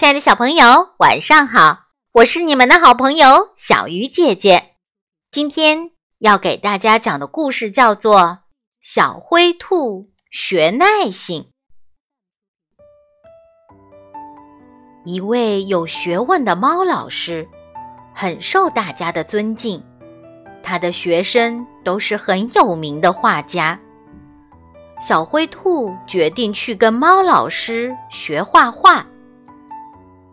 亲爱的小朋友，晚上好！我是你们的好朋友小鱼姐姐。今天要给大家讲的故事叫做《小灰兔学耐性》。一位有学问的猫老师，很受大家的尊敬。他的学生都是很有名的画家。小灰兔决定去跟猫老师学画画。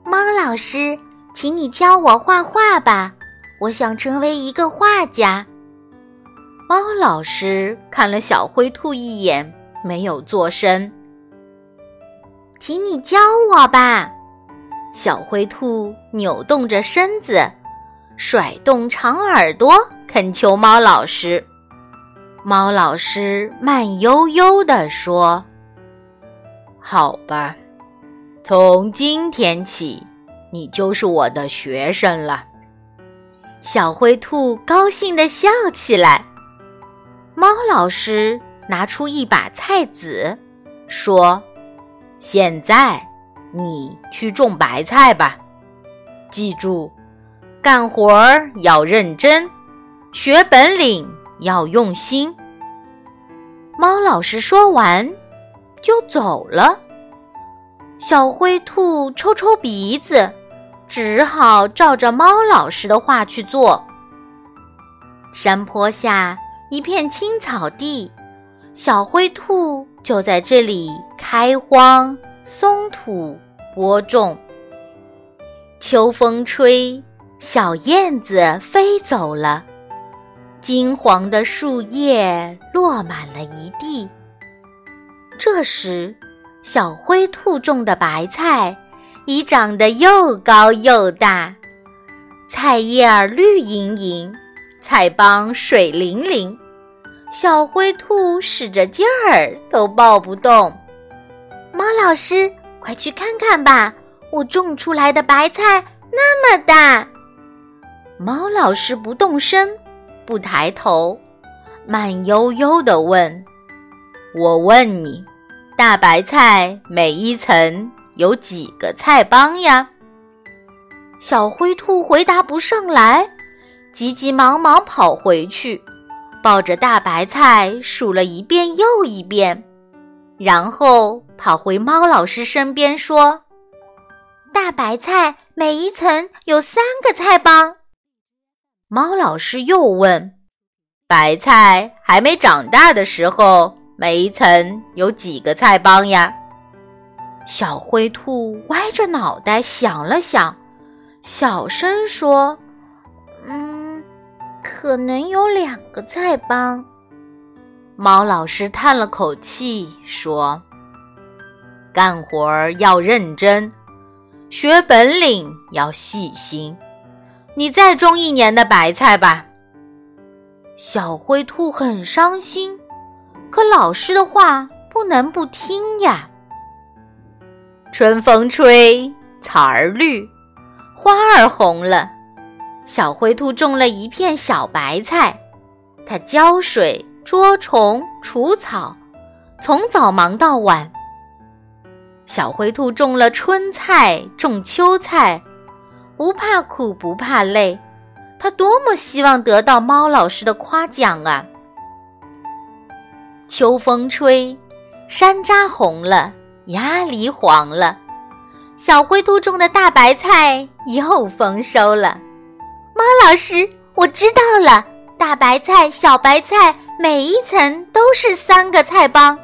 猫老师，请你教我画画吧，我想成为一个画家。猫老师看了小灰兔一眼，没有作声。请你教我吧。小灰兔扭动着身子，甩动长耳朵，恳求猫老师。猫老师慢悠悠地说：“好吧。”从今天起，你就是我的学生了。小灰兔高兴地笑起来。猫老师拿出一把菜籽，说：“现在你去种白菜吧。记住，干活儿要认真，学本领要用心。”猫老师说完，就走了。小灰兔抽抽鼻子，只好照着猫老师的话去做。山坡下一片青草地，小灰兔就在这里开荒、松土、播种。秋风吹，小燕子飞走了，金黄的树叶落满了一地。这时，小灰兔种的白菜已长得又高又大，菜叶儿绿莹莹，菜帮水灵灵。小灰兔使着劲儿都抱不动。猫老师，快去看看吧，我种出来的白菜那么大。猫老师不动声，不抬头，慢悠悠地问：“我问你。”大白菜每一层有几个菜帮呀？小灰兔回答不上来，急急忙忙跑回去，抱着大白菜数了一遍又一遍，然后跑回猫老师身边说：“大白菜每一层有三个菜帮。”猫老师又问：“白菜还没长大的时候？”每一层有几个菜帮呀？小灰兔歪着脑袋想了想，小声说：“嗯，可能有两个菜帮。”猫老师叹了口气说：“干活要认真，学本领要细心。你再种一年的白菜吧。”小灰兔很伤心。可老师的话不能不听呀。春风吹，草儿绿，花儿红了。小灰兔种了一片小白菜，它浇水、捉虫、除草，从早忙到晚。小灰兔种了春菜，种秋菜，不怕苦，不怕累。它多么希望得到猫老师的夸奖啊！秋风吹，山楂红了，鸭梨黄了，小灰兔种的大白菜又丰收了。猫老师，我知道了，大白菜、小白菜每一层都是三个菜帮。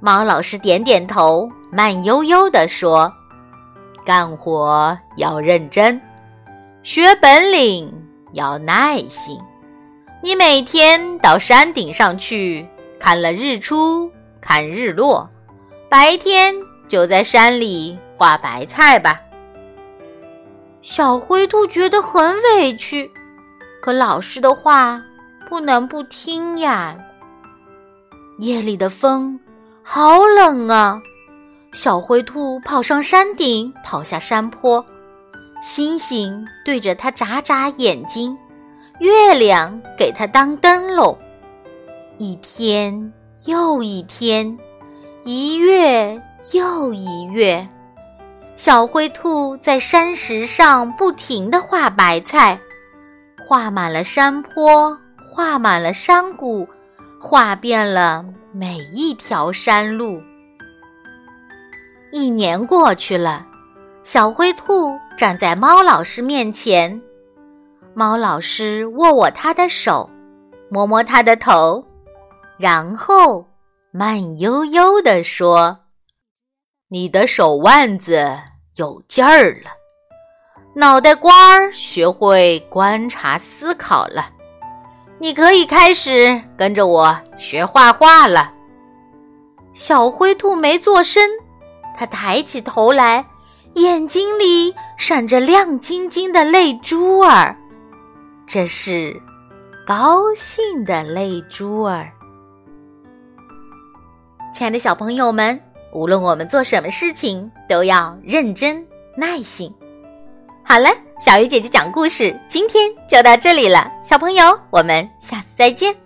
猫老师点点头，慢悠悠地说：“干活要认真，学本领要耐心。你每天到山顶上去。”看了日出，看日落，白天就在山里画白菜吧。小灰兔觉得很委屈，可老师的话不能不听呀。夜里的风好冷啊！小灰兔跑上山顶，跑下山坡，星星对着它眨眨眼睛，月亮给它当灯笼。一天又一天，一月又一月，小灰兔在山石上不停地画白菜，画满了山坡，画满了山谷，画遍了每一条山路。一年过去了，小灰兔站在猫老师面前，猫老师握握他的手，摸摸他的头，然后慢悠悠地说：“你的手腕子。”有劲儿了，脑袋瓜儿学会观察思考了，你可以开始跟着我学画画了。小灰兔没做声，它抬起头来，眼睛里闪着亮晶晶的泪珠儿，这是高兴的泪珠儿。亲爱的小朋友们。无论我们做什么事情，都要认真耐心。好了，小鱼姐姐讲故事，今天就到这里了，小朋友，我们下次再见。